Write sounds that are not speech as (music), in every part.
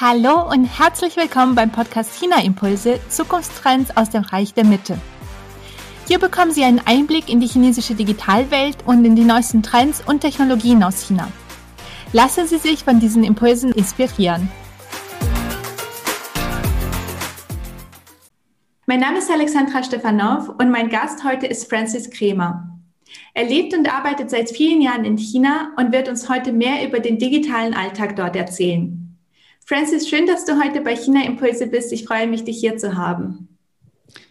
Hallo und herzlich willkommen beim Podcast China Impulse Zukunftstrends aus dem Reich der Mitte. Hier bekommen Sie einen Einblick in die chinesische Digitalwelt und in die neuesten Trends und Technologien aus China. Lassen Sie sich von diesen Impulsen inspirieren. Mein Name ist Alexandra Stefanov und mein Gast heute ist Francis Kremer. Er lebt und arbeitet seit vielen Jahren in China und wird uns heute mehr über den digitalen Alltag dort erzählen. Francis, schön, dass du heute bei China Impulse bist. Ich freue mich, dich hier zu haben.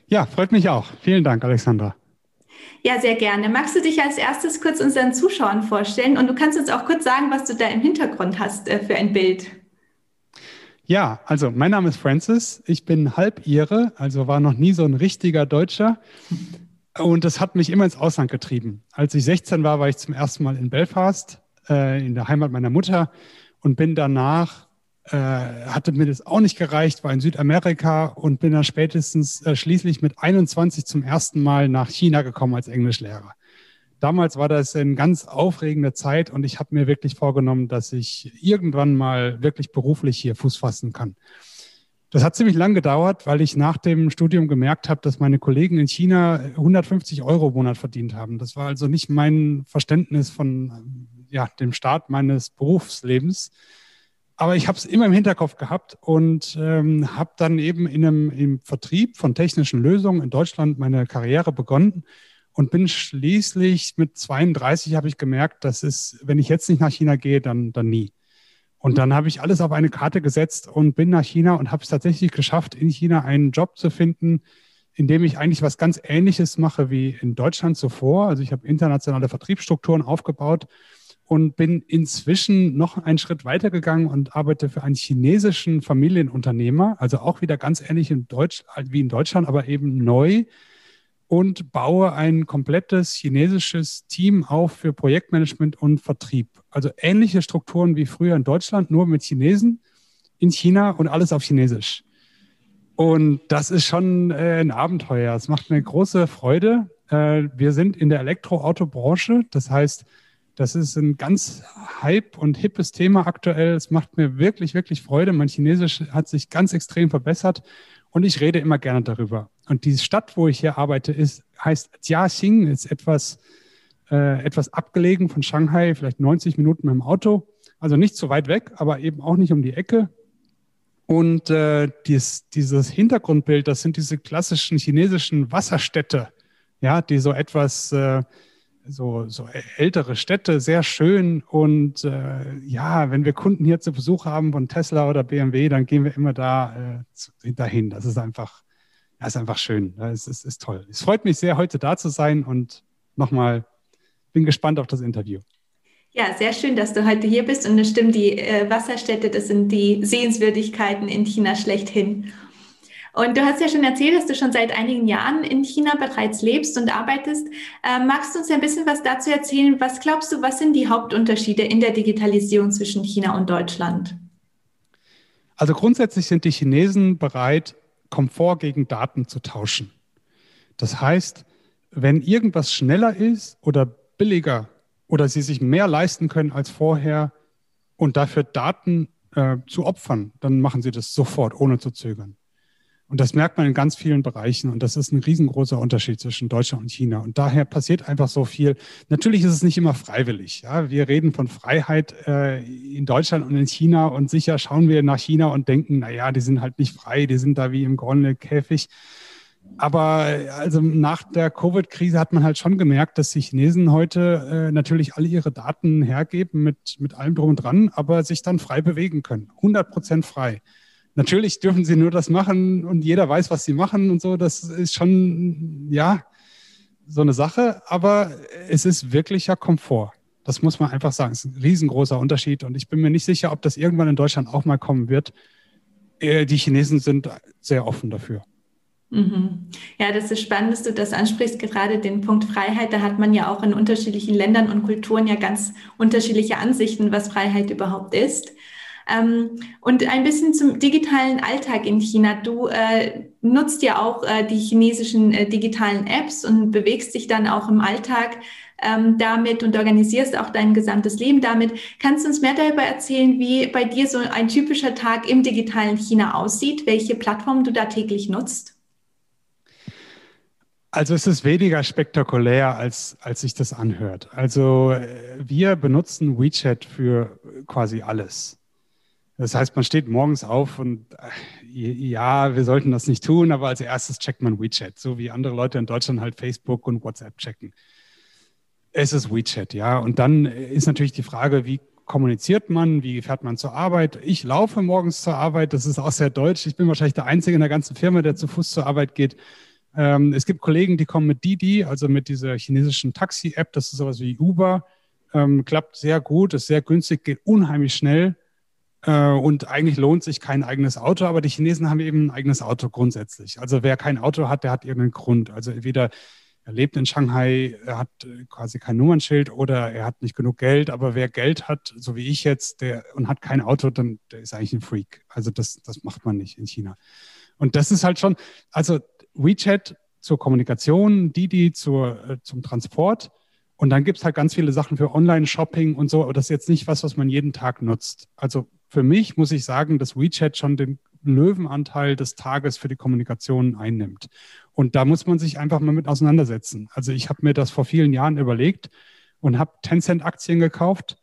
Ja, freut mich auch. Vielen Dank, Alexandra. Ja, sehr gerne. Magst du dich als erstes kurz unseren Zuschauern vorstellen und du kannst uns auch kurz sagen, was du da im Hintergrund hast äh, für ein Bild? Ja, also mein Name ist Francis. Ich bin halb Ire, also war noch nie so ein richtiger Deutscher. Und das hat mich immer ins Ausland getrieben. Als ich 16 war, war ich zum ersten Mal in Belfast, äh, in der Heimat meiner Mutter, und bin danach äh, hatte mir das auch nicht gereicht, war in Südamerika und bin dann spätestens äh, schließlich mit 21 zum ersten Mal nach China gekommen als Englischlehrer. Damals war das eine ganz aufregende Zeit und ich habe mir wirklich vorgenommen, dass ich irgendwann mal wirklich beruflich hier Fuß fassen kann. Das hat ziemlich lang gedauert, weil ich nach dem Studium gemerkt habe, dass meine Kollegen in China 150 Euro im Monat verdient haben. Das war also nicht mein Verständnis von ja, dem Start meines Berufslebens aber ich habe es immer im Hinterkopf gehabt und ähm, habe dann eben in einem, im Vertrieb von technischen Lösungen in Deutschland meine Karriere begonnen und bin schließlich mit 32 habe ich gemerkt, dass es, wenn ich jetzt nicht nach China gehe, dann, dann nie. Und dann habe ich alles auf eine Karte gesetzt und bin nach China und habe es tatsächlich geschafft, in China einen Job zu finden, in dem ich eigentlich was ganz Ähnliches mache wie in Deutschland zuvor. Also ich habe internationale Vertriebsstrukturen aufgebaut und bin inzwischen noch einen Schritt weitergegangen und arbeite für einen chinesischen Familienunternehmer, also auch wieder ganz ähnlich in Deutsch, wie in Deutschland, aber eben neu und baue ein komplettes chinesisches Team auf für Projektmanagement und Vertrieb. Also ähnliche Strukturen wie früher in Deutschland, nur mit Chinesen in China und alles auf Chinesisch. Und das ist schon äh, ein Abenteuer. Es macht mir große Freude. Äh, wir sind in der Elektroautobranche. Das heißt, das ist ein ganz hype und hippes Thema aktuell. Es macht mir wirklich, wirklich Freude. Mein Chinesisch hat sich ganz extrem verbessert und ich rede immer gerne darüber. Und die Stadt, wo ich hier arbeite, ist, heißt Jiaxing, ist etwas, äh, etwas abgelegen von Shanghai, vielleicht 90 Minuten mit dem Auto. Also nicht so weit weg, aber eben auch nicht um die Ecke. Und äh, dies, dieses Hintergrundbild, das sind diese klassischen chinesischen Wasserstädte, ja, die so etwas äh, so, so ältere Städte, sehr schön. Und äh, ja, wenn wir Kunden hier zu Besuch haben von Tesla oder BMW, dann gehen wir immer da äh, dahin. Das ist einfach, das ist einfach schön. Das ist, ist toll. Es freut mich sehr, heute da zu sein und nochmal bin gespannt auf das Interview. Ja, sehr schön, dass du heute hier bist. Und das stimmt, die äh, Wasserstädte, das sind die Sehenswürdigkeiten in China schlechthin. Und du hast ja schon erzählt, dass du schon seit einigen Jahren in China bereits lebst und arbeitest. Äh, magst du uns ein bisschen was dazu erzählen? Was glaubst du, was sind die Hauptunterschiede in der Digitalisierung zwischen China und Deutschland? Also grundsätzlich sind die Chinesen bereit, Komfort gegen Daten zu tauschen. Das heißt, wenn irgendwas schneller ist oder billiger oder sie sich mehr leisten können als vorher und dafür Daten äh, zu opfern, dann machen sie das sofort, ohne zu zögern. Und das merkt man in ganz vielen Bereichen. Und das ist ein riesengroßer Unterschied zwischen Deutschland und China. Und daher passiert einfach so viel. Natürlich ist es nicht immer freiwillig. Ja? Wir reden von Freiheit äh, in Deutschland und in China. Und sicher schauen wir nach China und denken, na ja, die sind halt nicht frei. Die sind da wie im goldenen Käfig. Aber also nach der Covid-Krise hat man halt schon gemerkt, dass die Chinesen heute äh, natürlich alle ihre Daten hergeben mit, mit allem drum und dran, aber sich dann frei bewegen können. 100 Prozent frei. Natürlich dürfen sie nur das machen und jeder weiß, was sie machen und so. Das ist schon, ja, so eine Sache. Aber es ist wirklicher Komfort. Das muss man einfach sagen. Es ist ein riesengroßer Unterschied. Und ich bin mir nicht sicher, ob das irgendwann in Deutschland auch mal kommen wird. Äh, die Chinesen sind sehr offen dafür. Mhm. Ja, das ist spannend, dass du das ansprichst, gerade den Punkt Freiheit. Da hat man ja auch in unterschiedlichen Ländern und Kulturen ja ganz unterschiedliche Ansichten, was Freiheit überhaupt ist. Ähm, und ein bisschen zum digitalen Alltag in China. Du äh, nutzt ja auch äh, die chinesischen äh, digitalen Apps und bewegst dich dann auch im Alltag ähm, damit und organisierst auch dein gesamtes Leben damit. Kannst du uns mehr darüber erzählen, wie bei dir so ein typischer Tag im digitalen China aussieht, welche Plattform du da täglich nutzt? Also es ist weniger spektakulär, als, als sich das anhört. Also äh, wir benutzen WeChat für quasi alles. Das heißt, man steht morgens auf und äh, ja, wir sollten das nicht tun, aber als erstes checkt man WeChat, so wie andere Leute in Deutschland halt Facebook und WhatsApp checken. Es ist WeChat, ja. Und dann ist natürlich die Frage, wie kommuniziert man, wie fährt man zur Arbeit? Ich laufe morgens zur Arbeit, das ist auch sehr deutsch. Ich bin wahrscheinlich der Einzige in der ganzen Firma, der zu Fuß zur Arbeit geht. Ähm, es gibt Kollegen, die kommen mit Didi, also mit dieser chinesischen Taxi-App, das ist sowas wie Uber. Ähm, klappt sehr gut, ist sehr günstig, geht unheimlich schnell äh, und eigentlich lohnt sich kein eigenes Auto, aber die Chinesen haben eben ein eigenes Auto grundsätzlich. Also wer kein Auto hat, der hat irgendeinen Grund. Also entweder er lebt in Shanghai, er hat äh, quasi kein Nummernschild oder er hat nicht genug Geld. Aber wer Geld hat, so wie ich jetzt, der und hat kein Auto, dann der ist eigentlich ein Freak. Also das, das macht man nicht in China. Und das ist halt schon, also WeChat zur Kommunikation, Didi zur, äh, zum Transport. Und dann gibt es halt ganz viele Sachen für Online-Shopping und so, aber das ist jetzt nicht was, was man jeden Tag nutzt. Also für mich muss ich sagen, dass WeChat schon den Löwenanteil des Tages für die Kommunikation einnimmt. Und da muss man sich einfach mal mit auseinandersetzen. Also ich habe mir das vor vielen Jahren überlegt und habe Tencent-Aktien gekauft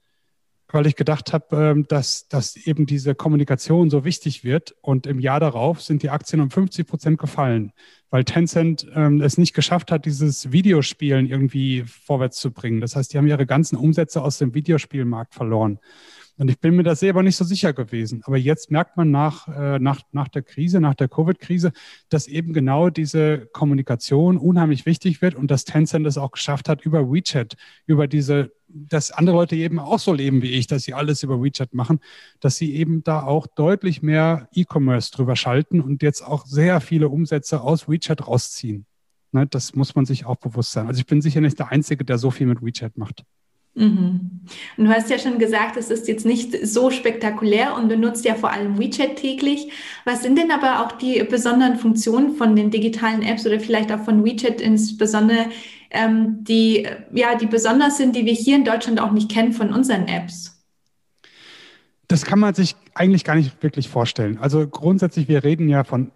weil ich gedacht habe, ähm, dass, dass eben diese Kommunikation so wichtig wird. Und im Jahr darauf sind die Aktien um 50 Prozent gefallen, weil Tencent ähm, es nicht geschafft hat, dieses Videospielen irgendwie vorwärts zu bringen. Das heißt, die haben ihre ganzen Umsätze aus dem Videospielmarkt verloren. Und ich bin mir da selber nicht so sicher gewesen. Aber jetzt merkt man nach, äh, nach, nach der Krise, nach der Covid-Krise, dass eben genau diese Kommunikation unheimlich wichtig wird und dass Tencent es auch geschafft hat, über WeChat, über diese, dass andere Leute eben auch so leben wie ich, dass sie alles über WeChat machen, dass sie eben da auch deutlich mehr E-Commerce drüber schalten und jetzt auch sehr viele Umsätze aus WeChat rausziehen. Ne, das muss man sich auch bewusst sein. Also ich bin sicher nicht der Einzige, der so viel mit WeChat macht. Mhm. Und du hast ja schon gesagt, es ist jetzt nicht so spektakulär und du nutzt ja vor allem WeChat täglich. Was sind denn aber auch die besonderen Funktionen von den digitalen Apps oder vielleicht auch von WeChat insbesondere, ähm, die, ja, die besonders sind, die wir hier in Deutschland auch nicht kennen von unseren Apps? Das kann man sich eigentlich gar nicht wirklich vorstellen. Also grundsätzlich, wir reden ja von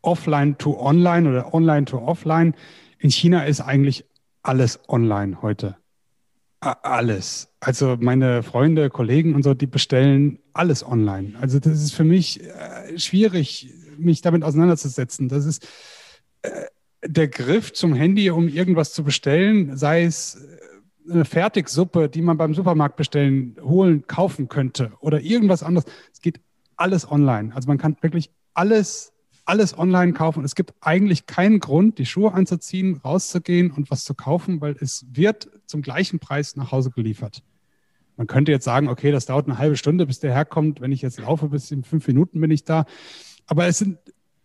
Offline to Online oder Online to Offline. In China ist eigentlich alles online heute. Alles. Also meine Freunde, Kollegen und so, die bestellen alles online. Also das ist für mich äh, schwierig, mich damit auseinanderzusetzen. Das ist äh, der Griff zum Handy, um irgendwas zu bestellen, sei es äh, eine Fertigsuppe, die man beim Supermarkt bestellen, holen, kaufen könnte oder irgendwas anderes. Es geht alles online. Also man kann wirklich alles alles online kaufen. Es gibt eigentlich keinen Grund, die Schuhe anzuziehen, rauszugehen und was zu kaufen, weil es wird zum gleichen Preis nach Hause geliefert. Man könnte jetzt sagen, okay, das dauert eine halbe Stunde, bis der herkommt. Wenn ich jetzt laufe, bis in fünf Minuten bin ich da. Aber es sind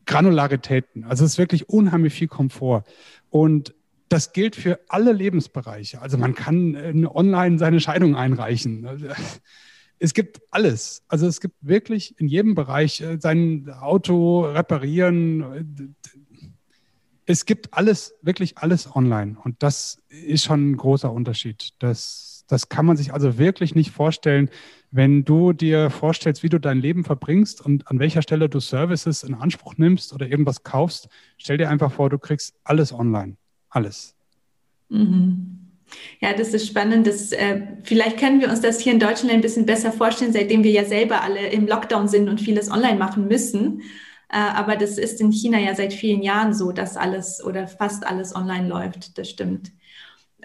Granularitäten. Also es ist wirklich unheimlich viel Komfort. Und das gilt für alle Lebensbereiche. Also man kann äh, online seine Scheidung einreichen es gibt alles. Also es gibt wirklich in jedem Bereich äh, sein Auto reparieren. Es gibt alles, wirklich alles online. Und das ist schon ein großer Unterschied. Das, das kann man sich also wirklich nicht vorstellen, wenn du dir vorstellst, wie du dein Leben verbringst und an welcher Stelle du Services in Anspruch nimmst oder irgendwas kaufst. Stell dir einfach vor, du kriegst alles online. Alles. Mhm. Ja, das ist spannend. Das, äh, vielleicht können wir uns das hier in Deutschland ein bisschen besser vorstellen, seitdem wir ja selber alle im Lockdown sind und vieles online machen müssen. Äh, aber das ist in China ja seit vielen Jahren so, dass alles oder fast alles online läuft. Das stimmt.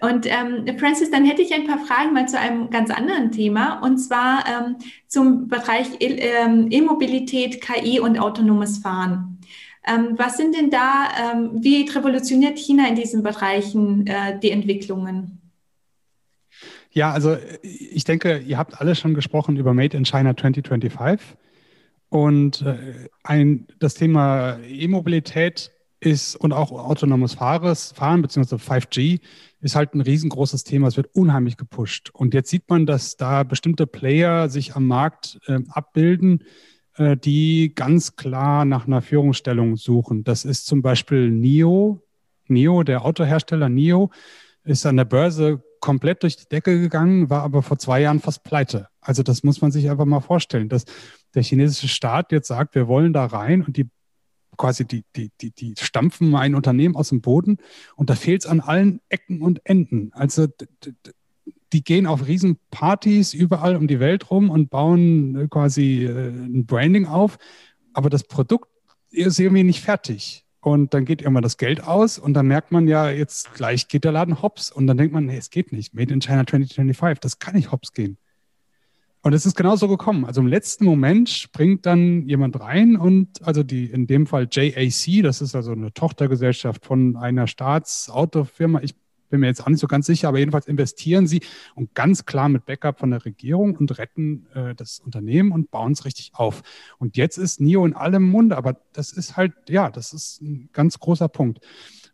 Und ähm, Francis, dann hätte ich ein paar Fragen mal zu einem ganz anderen Thema und zwar ähm, zum Bereich ähm, E-Mobilität, KI und autonomes Fahren. Ähm, was sind denn da, ähm, wie revolutioniert China in diesen Bereichen äh, die Entwicklungen? Ja, also ich denke, ihr habt alle schon gesprochen über Made in China 2025. Und äh, ein, das Thema E-Mobilität ist und auch autonomes Fahres, Fahren bzw. 5G ist halt ein riesengroßes Thema. Es wird unheimlich gepusht. Und jetzt sieht man, dass da bestimmte Player sich am Markt äh, abbilden, äh, die ganz klar nach einer Führungsstellung suchen. Das ist zum Beispiel NIO. NIO, der Autohersteller NIO, ist an der Börse komplett durch die Decke gegangen, war aber vor zwei Jahren fast pleite. Also das muss man sich einfach mal vorstellen, dass der chinesische Staat jetzt sagt, wir wollen da rein und die quasi die, die, die, die stampfen ein Unternehmen aus dem Boden und da fehlt es an allen Ecken und Enden. Also die gehen auf Riesenpartys überall um die Welt rum und bauen äh, quasi äh, ein Branding auf, aber das Produkt ist irgendwie nicht fertig. Und dann geht irgendwann das Geld aus und dann merkt man ja, jetzt gleich geht der Laden hops. Und dann denkt man, nee, es geht nicht. Made in China 2025, das kann nicht hops gehen. Und es ist genauso gekommen. Also im letzten Moment springt dann jemand rein und also die, in dem Fall JAC, das ist also eine Tochtergesellschaft von einer Staatsautofirma. Ich bin mir jetzt auch nicht so ganz sicher, aber jedenfalls investieren sie und ganz klar mit Backup von der Regierung und retten äh, das Unternehmen und bauen es richtig auf. Und jetzt ist NIO in allem Munde, aber das ist halt, ja, das ist ein ganz großer Punkt.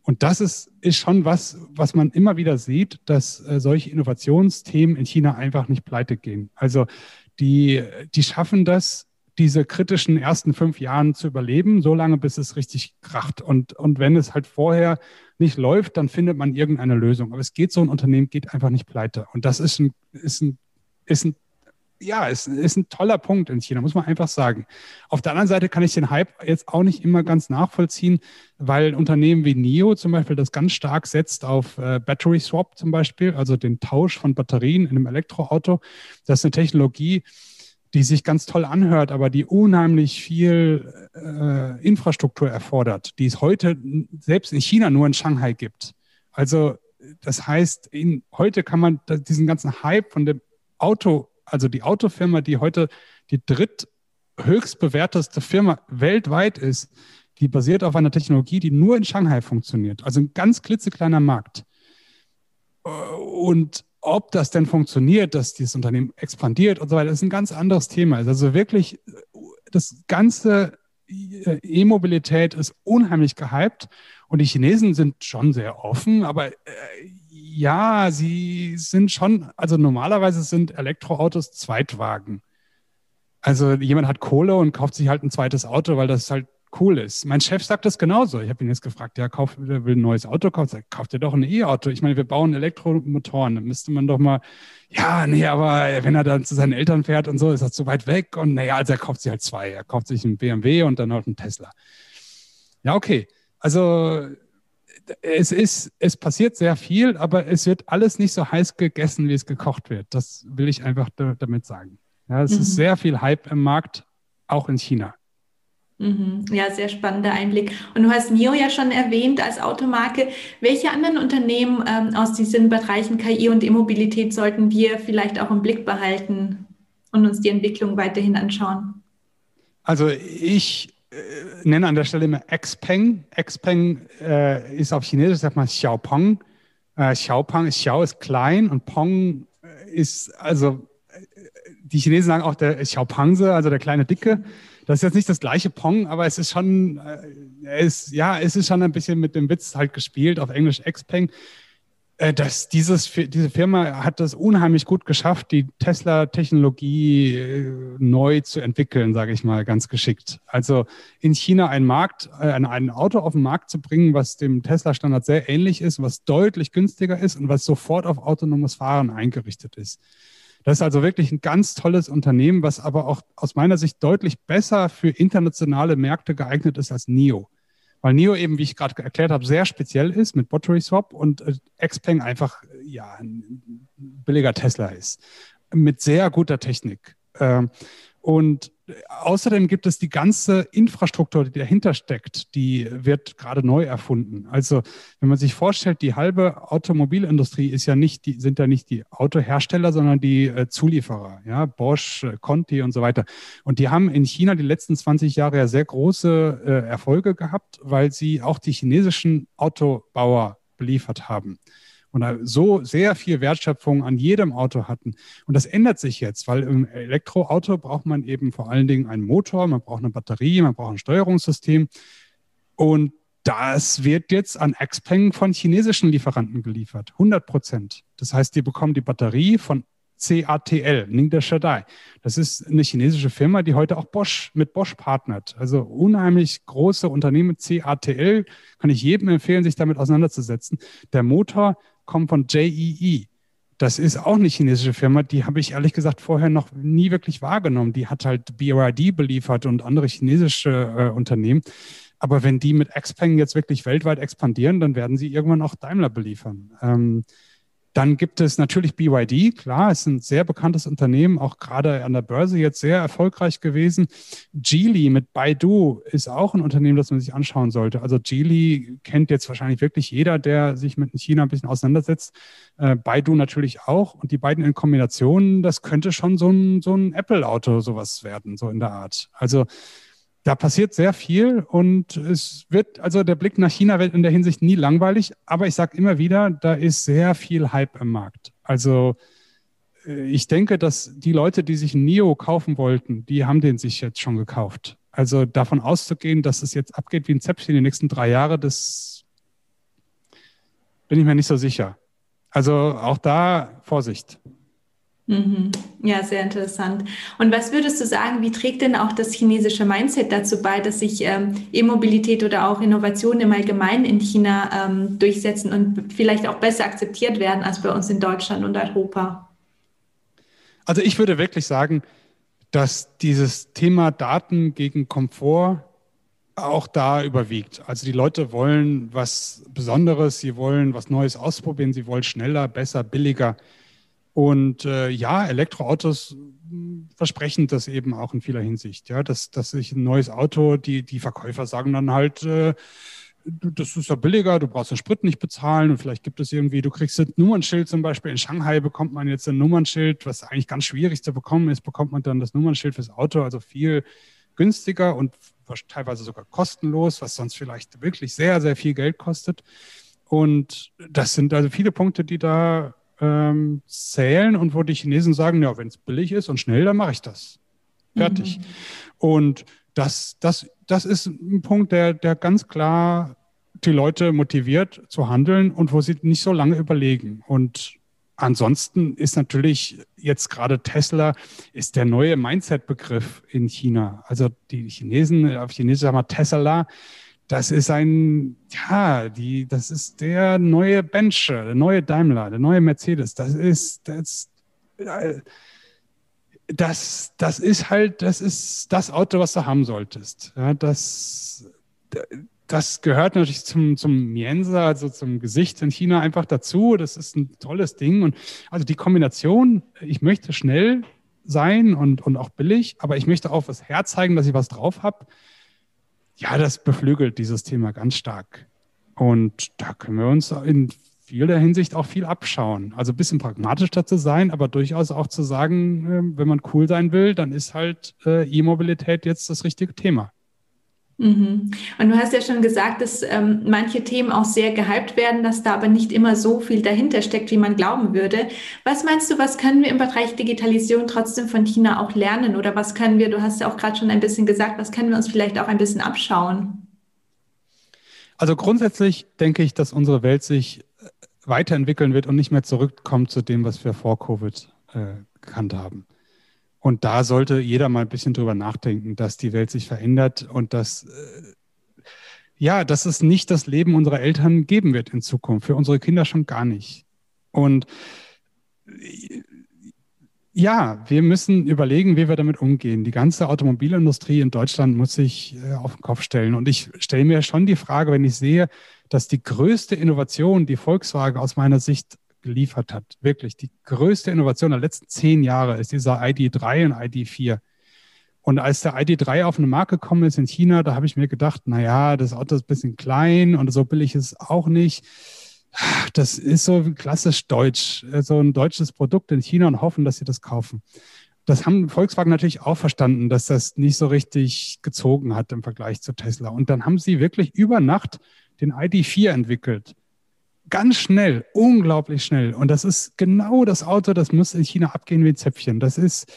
Und das ist, ist schon was, was man immer wieder sieht, dass äh, solche Innovationsthemen in China einfach nicht pleite gehen. Also die, die schaffen das, diese kritischen ersten fünf Jahren zu überleben, so lange, bis es richtig kracht. Und, und wenn es halt vorher nicht läuft, dann findet man irgendeine Lösung. Aber es geht so ein Unternehmen, geht einfach nicht pleite. Und das ist ein, ist ein, ist ein ja, ist, ist ein toller Punkt in China, muss man einfach sagen. Auf der anderen Seite kann ich den Hype jetzt auch nicht immer ganz nachvollziehen, weil Unternehmen wie NIO zum Beispiel das ganz stark setzt auf äh, Battery Swap zum Beispiel, also den Tausch von Batterien in einem Elektroauto. Das ist eine Technologie, die sich ganz toll anhört, aber die unheimlich viel äh, Infrastruktur erfordert, die es heute selbst in China nur in Shanghai gibt. Also das heißt, in, heute kann man diesen ganzen Hype von dem Auto, also die Autofirma, die heute die dritthöchst bewerteste Firma weltweit ist, die basiert auf einer Technologie, die nur in Shanghai funktioniert. Also ein ganz klitzekleiner Markt. Und ob das denn funktioniert, dass dieses Unternehmen expandiert und so weiter, ist ein ganz anderes Thema. Also wirklich, das ganze äh, E-Mobilität ist unheimlich gehypt und die Chinesen sind schon sehr offen, aber äh, ja, sie sind schon, also normalerweise sind Elektroautos Zweitwagen. Also jemand hat Kohle und kauft sich halt ein zweites Auto, weil das halt cool ist. Mein Chef sagt das genauso. Ich habe ihn jetzt gefragt, ja, kauf, der will ein neues Auto kaufen. Sagt, kauft ihr doch ein E-Auto. Ich meine, wir bauen Elektromotoren. Da müsste man doch mal, ja, nee, aber wenn er dann zu seinen Eltern fährt und so, ist das zu weit weg. Und naja, also er kauft sich halt zwei. Er kauft sich einen BMW und dann halt einen Tesla. Ja, okay. Also es ist, es passiert sehr viel, aber es wird alles nicht so heiß gegessen, wie es gekocht wird. Das will ich einfach damit sagen. Ja, es mhm. ist sehr viel Hype im Markt, auch in China. Mhm. Ja, sehr spannender Einblick. Und du hast NIO ja schon erwähnt als Automarke. Welche anderen Unternehmen ähm, aus diesen Bereichen KI und E-Mobilität sollten wir vielleicht auch im Blick behalten und uns die Entwicklung weiterhin anschauen? Also ich äh, nenne an der Stelle immer Xpeng. Xpeng äh, ist auf Chinesisch, sagt man Xiaopeng. Äh, Xiaopeng, Xiao ist klein und Peng äh, ist, also äh, die Chinesen sagen auch der Xiaopangse, also der kleine Dicke. Das ist jetzt nicht das gleiche Pong, aber es ist schon, äh, ist, ja, es ist schon ein bisschen mit dem Witz halt gespielt, auf Englisch Xpeng. Äh, dass dieses, diese Firma hat das unheimlich gut geschafft, die Tesla-Technologie äh, neu zu entwickeln, sage ich mal, ganz geschickt. Also in China einen Markt, äh, ein Auto auf den Markt zu bringen, was dem Tesla-Standard sehr ähnlich ist, was deutlich günstiger ist und was sofort auf autonomes Fahren eingerichtet ist. Das ist also wirklich ein ganz tolles Unternehmen, was aber auch aus meiner Sicht deutlich besser für internationale Märkte geeignet ist als NIO. Weil NIO eben, wie ich gerade erklärt habe, sehr speziell ist mit Battery Swap und äh, Xpeng einfach ja, ein billiger Tesla ist. Mit sehr guter Technik. Ähm, und außerdem gibt es die ganze Infrastruktur, die dahinter steckt, die wird gerade neu erfunden. Also wenn man sich vorstellt, die halbe Automobilindustrie ist ja nicht, die sind ja nicht die Autohersteller, sondern die äh, Zulieferer, ja, Bosch, äh, Conti und so weiter. Und die haben in China die letzten 20 Jahre ja sehr große äh, Erfolge gehabt, weil sie auch die chinesischen Autobauer beliefert haben und so sehr viel Wertschöpfung an jedem Auto hatten. Und das ändert sich jetzt, weil im Elektroauto braucht man eben vor allen Dingen einen Motor, man braucht eine Batterie, man braucht ein Steuerungssystem. Und das wird jetzt an Xpeng von chinesischen Lieferanten geliefert, 100 Prozent. Das heißt, die bekommen die Batterie von CATL, Ningde Shadai. Das ist eine chinesische Firma, die heute auch Bosch mit Bosch partnert. Also unheimlich große Unternehmen. CATL kann ich jedem empfehlen, sich damit auseinanderzusetzen. Der Motor kommt von JEE. Das ist auch eine chinesische Firma, die habe ich ehrlich gesagt vorher noch nie wirklich wahrgenommen. Die hat halt BYD beliefert und andere chinesische äh, Unternehmen. Aber wenn die mit Xpeng jetzt wirklich weltweit expandieren, dann werden sie irgendwann auch Daimler beliefern. Ähm, dann gibt es natürlich BYD, klar, ist ein sehr bekanntes Unternehmen, auch gerade an der Börse jetzt sehr erfolgreich gewesen. Geely mit Baidu ist auch ein Unternehmen, das man sich anschauen sollte. Also Geely kennt jetzt wahrscheinlich wirklich jeder, der sich mit China ein bisschen auseinandersetzt. Äh, Baidu natürlich auch. Und die beiden in Kombination, das könnte schon so ein, so ein Apple-Auto sowas werden, so in der Art. Also da passiert sehr viel und es wird, also der Blick nach China wird in der Hinsicht nie langweilig, aber ich sage immer wieder, da ist sehr viel Hype im Markt. Also äh, ich denke, dass die Leute, die sich NIO kaufen wollten, die haben den sich jetzt schon gekauft. Also davon auszugehen, dass es jetzt abgeht wie ein Zäpfchen die nächsten drei Jahre, das bin ich mir nicht so sicher. Also auch da Vorsicht. Mhm. Ja, sehr interessant. Und was würdest du sagen, wie trägt denn auch das chinesische Mindset dazu bei, dass sich ähm, E-Mobilität oder auch Innovationen im Allgemeinen in China ähm, durchsetzen und vielleicht auch besser akzeptiert werden als bei uns in Deutschland und Europa? Also ich würde wirklich sagen, dass dieses Thema Daten gegen Komfort auch da überwiegt. Also die Leute wollen was Besonderes, sie wollen was Neues ausprobieren, sie wollen schneller, besser, billiger. Und äh, ja, Elektroautos versprechen das eben auch in vieler Hinsicht. Ja, dass, dass sich ein neues Auto, die, die Verkäufer sagen dann halt, äh, das ist ja billiger, du brauchst den Sprit nicht bezahlen und vielleicht gibt es irgendwie, du kriegst ein Nummernschild zum Beispiel. In Shanghai bekommt man jetzt ein Nummernschild, was eigentlich ganz schwierig zu bekommen ist, bekommt man dann das Nummernschild fürs Auto, also viel günstiger und teilweise sogar kostenlos, was sonst vielleicht wirklich sehr, sehr viel Geld kostet. Und das sind also viele Punkte, die da ähm, zählen und wo die Chinesen sagen, ja, wenn es billig ist und schnell, dann mache ich das. Fertig. Mhm. Und das, das, das ist ein Punkt, der, der ganz klar die Leute motiviert zu handeln und wo sie nicht so lange überlegen. Und ansonsten ist natürlich jetzt gerade Tesla ist der neue Mindset-Begriff in China. Also die Chinesen, auf Chinesisch sagen wir Tesla, das ist ein, ja, die, das ist der neue Bencher, der neue Daimler, der neue Mercedes. Das ist, das, äh, das, das ist halt, das ist das Auto, was du haben solltest. Ja, das, das gehört natürlich zum, zum Mienza, also zum Gesicht in China einfach dazu. Das ist ein tolles Ding. Und also die Kombination, ich möchte schnell sein und, und auch billig, aber ich möchte auch was herzeigen, dass ich was drauf habe ja, das beflügelt dieses Thema ganz stark. Und da können wir uns in vieler Hinsicht auch viel abschauen. Also ein bisschen pragmatisch dazu sein, aber durchaus auch zu sagen, ähm, wenn man cool sein will, dann ist halt äh, E-Mobilität jetzt das richtige Thema. Mhm. Und du hast ja schon gesagt, dass ähm, manche Themen auch sehr gehypt werden, dass da aber nicht immer so viel dahinter steckt, wie man glauben würde. Was meinst du, was können wir im Bereich Digitalisierung trotzdem von China auch lernen? Oder was können wir, du hast ja auch gerade schon ein bisschen gesagt, was können wir uns vielleicht auch ein bisschen abschauen? Also grundsätzlich denke ich, dass unsere Welt sich äh, weiterentwickeln wird und nicht mehr zurückkommt zu dem, was wir vor Covid äh, gekannt haben. Und da sollte jeder mal ein bisschen drüber nachdenken, dass die Welt sich verändert und dass, äh, ja, dass es nicht das Leben unserer Eltern geben wird in Zukunft, für unsere Kinder schon gar nicht. Und äh, ja, wir müssen überlegen, wie wir damit umgehen. Die ganze Automobilindustrie in Deutschland muss sich äh, auf den Kopf stellen. Und ich stelle mir schon die Frage, wenn ich sehe, dass die größte Innovation, die Volkswagen aus meiner Sicht geliefert hat. Wirklich die größte Innovation der letzten zehn Jahre ist dieser ID3 und ID4. Und als der ID3 auf eine Marke gekommen ist in China, da habe ich mir gedacht, na ja, das Auto ist ein bisschen klein und so billig ist es auch nicht. Das ist so klassisch deutsch, so ein deutsches Produkt in China und hoffen, dass sie das kaufen. Das haben Volkswagen natürlich auch verstanden, dass das nicht so richtig gezogen hat im Vergleich zu Tesla. Und dann haben sie wirklich über Nacht den ID4 entwickelt ganz schnell, unglaublich schnell. Und das ist genau das Auto, das muss in China abgehen wie ein Zäpfchen. Das ist,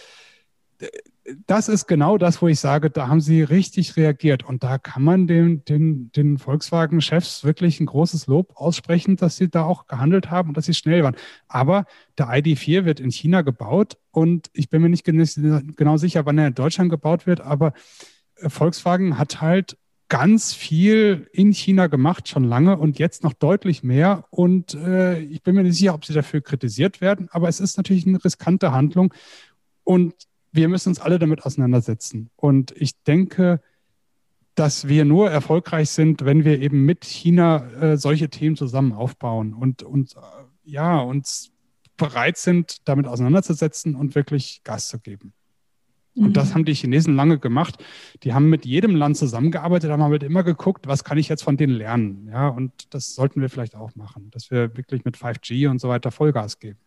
das ist genau das, wo ich sage, da haben sie richtig reagiert. Und da kann man den, den, den Volkswagen-Chefs wirklich ein großes Lob aussprechen, dass sie da auch gehandelt haben und dass sie schnell waren. Aber der ID4 wird in China gebaut und ich bin mir nicht genau sicher, wann er in Deutschland gebaut wird, aber Volkswagen hat halt ganz viel in China gemacht, schon lange und jetzt noch deutlich mehr. Und äh, ich bin mir nicht sicher, ob sie dafür kritisiert werden, aber es ist natürlich eine riskante Handlung und wir müssen uns alle damit auseinandersetzen. Und ich denke, dass wir nur erfolgreich sind, wenn wir eben mit China äh, solche Themen zusammen aufbauen und, und äh, ja, uns bereit sind, damit auseinanderzusetzen und wirklich Gas zu geben. Und das mhm. haben die Chinesen lange gemacht. Die haben mit jedem Land zusammengearbeitet, haben halt immer geguckt, was kann ich jetzt von denen lernen. Ja, und das sollten wir vielleicht auch machen, dass wir wirklich mit 5G und so weiter Vollgas geben.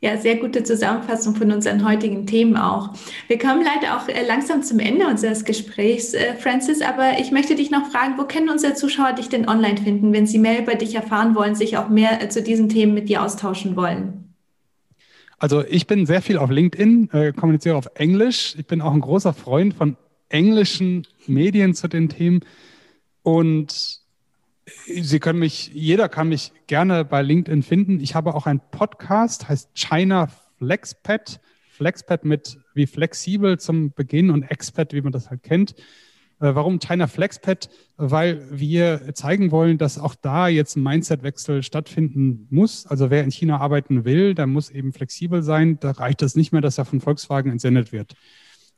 Ja, sehr gute Zusammenfassung von unseren heutigen Themen auch. Wir kommen leider auch äh, langsam zum Ende unseres Gesprächs, äh, Francis, aber ich möchte dich noch fragen, wo können unsere Zuschauer dich denn online finden, wenn sie mehr über dich erfahren wollen, sich auch mehr äh, zu diesen Themen mit dir austauschen wollen? Also ich bin sehr viel auf LinkedIn, äh, kommuniziere auf Englisch. Ich bin auch ein großer Freund von englischen Medien zu den Themen und Sie können mich, jeder kann mich gerne bei LinkedIn finden. Ich habe auch einen Podcast, heißt China FlexPad. FlexPad mit wie flexibel zum Beginn und Expat, wie man das halt kennt. Äh, warum China FlexPad? Weil wir zeigen wollen, dass auch da jetzt ein Mindsetwechsel stattfinden muss. Also wer in China arbeiten will, der muss eben flexibel sein. Da reicht es nicht mehr, dass er von Volkswagen entsendet wird.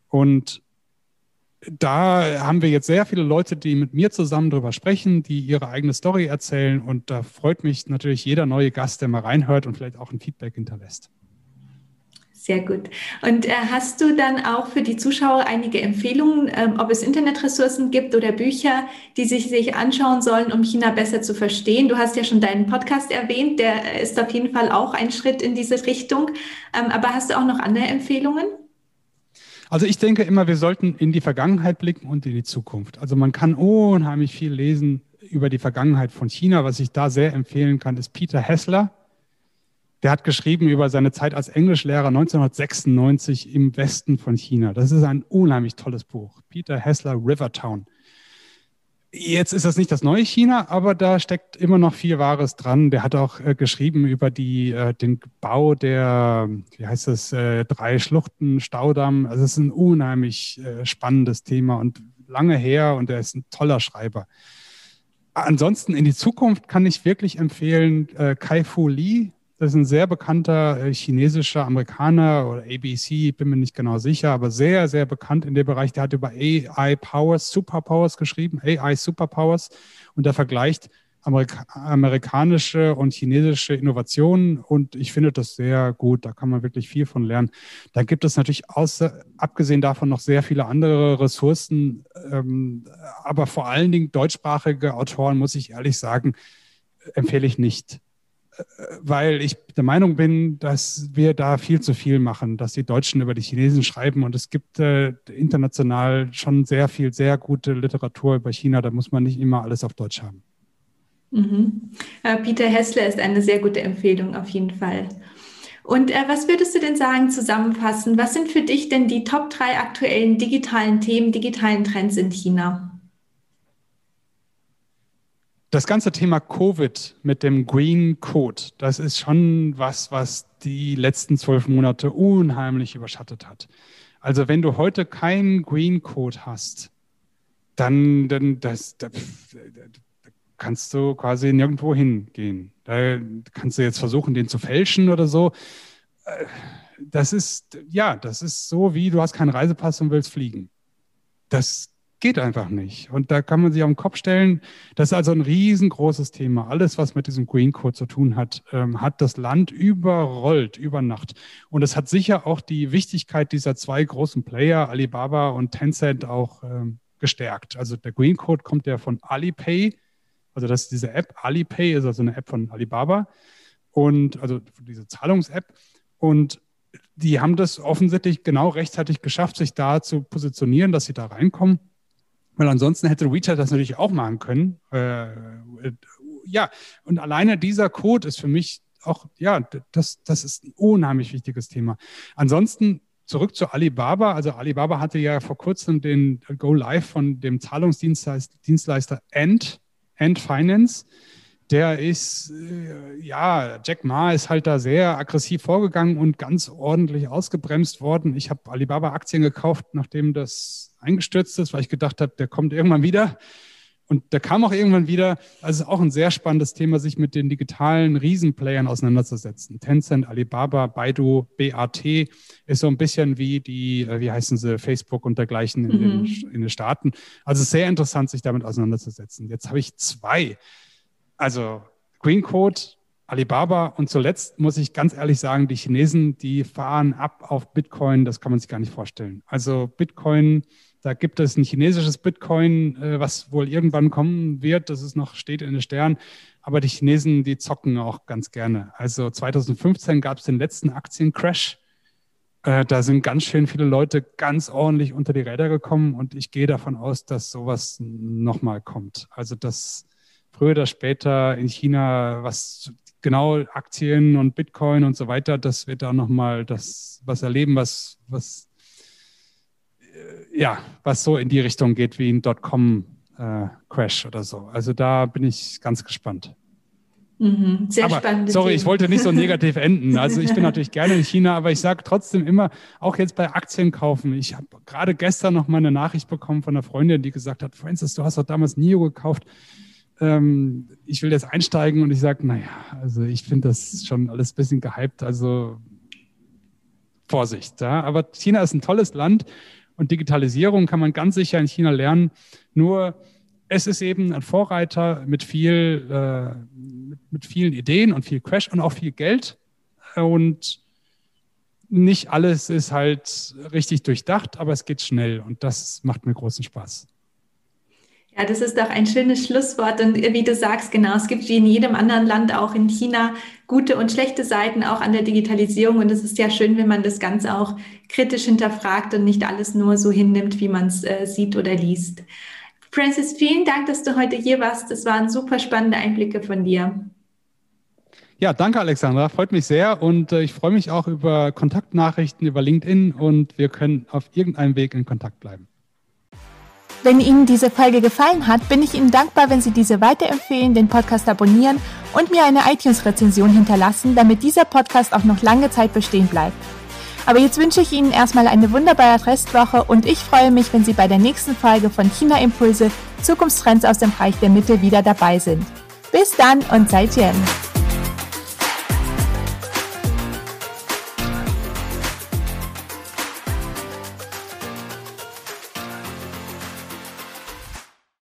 Und da haben wir jetzt sehr viele Leute, die mit mir zusammen darüber sprechen, die ihre eigene Story erzählen. Und da freut mich natürlich jeder neue Gast, der mal reinhört und vielleicht auch ein Feedback hinterlässt. Sehr gut. Und äh, hast du dann auch für die Zuschauer einige Empfehlungen, ähm, ob es Internetressourcen gibt oder Bücher, die sich, sich anschauen sollen, um China besser zu verstehen? Du hast ja schon deinen Podcast erwähnt, der ist auf jeden Fall auch ein Schritt in diese Richtung. Ähm, aber hast du auch noch andere Empfehlungen? Also ich denke immer, wir sollten in die Vergangenheit blicken und in die Zukunft. Also man kann unheimlich viel lesen über die Vergangenheit von China. Was ich da sehr empfehlen kann, ist Peter Hessler. Der hat geschrieben über seine Zeit als Englischlehrer 1996 im Westen von China. Das ist ein unheimlich tolles Buch. Peter Hessler, Rivertown. Jetzt ist das nicht das neue China, aber da steckt immer noch viel Wahres dran. Der hat auch äh, geschrieben über die, äh, den Bau der, wie heißt das, äh, drei Schluchten, Staudamm. Also es ist ein unheimlich äh, spannendes Thema und lange her und er ist ein toller Schreiber. Ansonsten in die Zukunft kann ich wirklich empfehlen äh, Kai Fu Lee, das ist ein sehr bekannter äh, chinesischer Amerikaner oder ABC, bin mir nicht genau sicher, aber sehr, sehr bekannt in dem Bereich. Der hat über AI Powers, Superpowers geschrieben, AI Superpowers, und der vergleicht Amerika amerikanische und chinesische Innovationen und ich finde das sehr gut. Da kann man wirklich viel von lernen. Da gibt es natürlich außer, abgesehen davon noch sehr viele andere Ressourcen, ähm, aber vor allen Dingen deutschsprachige Autoren, muss ich ehrlich sagen, empfehle ich nicht weil ich der Meinung bin, dass wir da viel zu viel machen, dass die Deutschen über die Chinesen schreiben und es gibt äh, international schon sehr viel, sehr gute Literatur über China. Da muss man nicht immer alles auf Deutsch haben. Mhm. Äh, Peter Hessler ist eine sehr gute Empfehlung auf jeden Fall. Und äh, was würdest du denn sagen, zusammenfassen? Was sind für dich denn die Top drei aktuellen digitalen Themen, digitalen Trends in China? Das ganze Thema Covid mit dem Green Code, das ist schon was, was die letzten zwölf Monate unheimlich überschattet hat. Also wenn du heute keinen Green Code hast, dann, dann das, da, da kannst du quasi nirgendwo hingehen. Da kannst du jetzt versuchen, den zu fälschen oder so. Äh, das ist, ja, das ist so wie du hast keinen Reisepass und willst fliegen. Das geht einfach nicht. Und da kann man sich auf den Kopf stellen. Das ist also ein riesengroßes Thema. Alles, was mit diesem Green Code zu tun hat, ähm, hat das Land überrollt über Nacht. Und es hat sicher auch die Wichtigkeit dieser zwei großen Player, Alibaba und Tencent, auch ähm, gestärkt. Also der Green Code kommt ja von Alipay. Also das ist diese App. Alipay ist also eine App von Alibaba. Und also diese Zahlungs-App. Und die haben das offensichtlich genau rechtzeitig geschafft, sich da zu positionieren, dass sie da reinkommen. Weil ansonsten hätte WeChat das natürlich auch machen können. Äh, ja, und alleine dieser Code ist für mich auch, ja, das, das ist ein unheimlich wichtiges Thema. Ansonsten zurück zu Alibaba. Also Alibaba hatte ja vor kurzem den Go Live von dem Zahlungsdienstleister End, End Finance. Der ist, äh, ja, Jack Ma ist halt da sehr aggressiv vorgegangen und ganz ordentlich ausgebremst worden. Ich habe Alibaba-Aktien gekauft, nachdem das eingestürzt ist, weil ich gedacht habe, der kommt irgendwann wieder. Und der kam auch irgendwann wieder. Also es ist auch ein sehr spannendes Thema, sich mit den digitalen Riesenplayern auseinanderzusetzen. Tencent, Alibaba, Baidu, BAT ist so ein bisschen wie die, äh, wie heißen sie, Facebook und dergleichen in, mhm. den, in den Staaten. Also sehr interessant, sich damit auseinanderzusetzen. Jetzt habe ich zwei also Green Code, Alibaba und zuletzt muss ich ganz ehrlich sagen, die Chinesen, die fahren ab auf Bitcoin, das kann man sich gar nicht vorstellen. Also Bitcoin, da gibt es ein chinesisches Bitcoin, äh, was wohl irgendwann kommen wird, das ist noch steht in den Sternen. Aber die Chinesen, die zocken auch ganz gerne. Also 2015 gab es den letzten Aktiencrash. Äh, da sind ganz schön viele Leute ganz ordentlich unter die Räder gekommen und ich gehe davon aus, dass sowas nochmal kommt. Also das früher oder später in China, was genau Aktien und Bitcoin und so weiter, dass wir da nochmal das was erleben, was, was äh, ja, was so in die Richtung geht wie ein Dotcom-Crash äh, oder so. Also da bin ich ganz gespannt. Mhm, sehr aber, spannend. Sorry, Themen. ich wollte nicht so negativ (laughs) enden. Also ich bin natürlich gerne in China, aber ich sage trotzdem immer, auch jetzt bei Aktien kaufen. Ich habe gerade gestern noch mal eine Nachricht bekommen von einer Freundin, die gesagt hat, Francis, du hast doch damals NIO gekauft ähm, ich will jetzt einsteigen und ich sage, naja, also ich finde das schon alles ein bisschen gehypt, also Vorsicht. Ja? Aber China ist ein tolles Land und Digitalisierung kann man ganz sicher in China lernen. Nur es ist eben ein Vorreiter mit viel, äh, mit, mit vielen Ideen und viel Crash und auch viel Geld. Und nicht alles ist halt richtig durchdacht, aber es geht schnell und das macht mir großen Spaß. Ja, das ist doch ein schönes Schlusswort. Und wie du sagst, genau, es gibt wie in jedem anderen Land, auch in China, gute und schlechte Seiten auch an der Digitalisierung. Und es ist ja schön, wenn man das Ganze auch kritisch hinterfragt und nicht alles nur so hinnimmt, wie man es äh, sieht oder liest. Francis, vielen Dank, dass du heute hier warst. Das waren super spannende Einblicke von dir. Ja, danke Alexandra, freut mich sehr und äh, ich freue mich auch über Kontaktnachrichten über LinkedIn und wir können auf irgendeinem Weg in Kontakt bleiben. Wenn Ihnen diese Folge gefallen hat, bin ich Ihnen dankbar, wenn Sie diese weiterempfehlen, den Podcast abonnieren und mir eine iTunes-Rezension hinterlassen, damit dieser Podcast auch noch lange Zeit bestehen bleibt. Aber jetzt wünsche ich Ihnen erstmal eine wunderbare Restwoche und ich freue mich, wenn Sie bei der nächsten Folge von China Impulse Zukunftstrends aus dem Bereich der Mittel wieder dabei sind. Bis dann und seid Jen.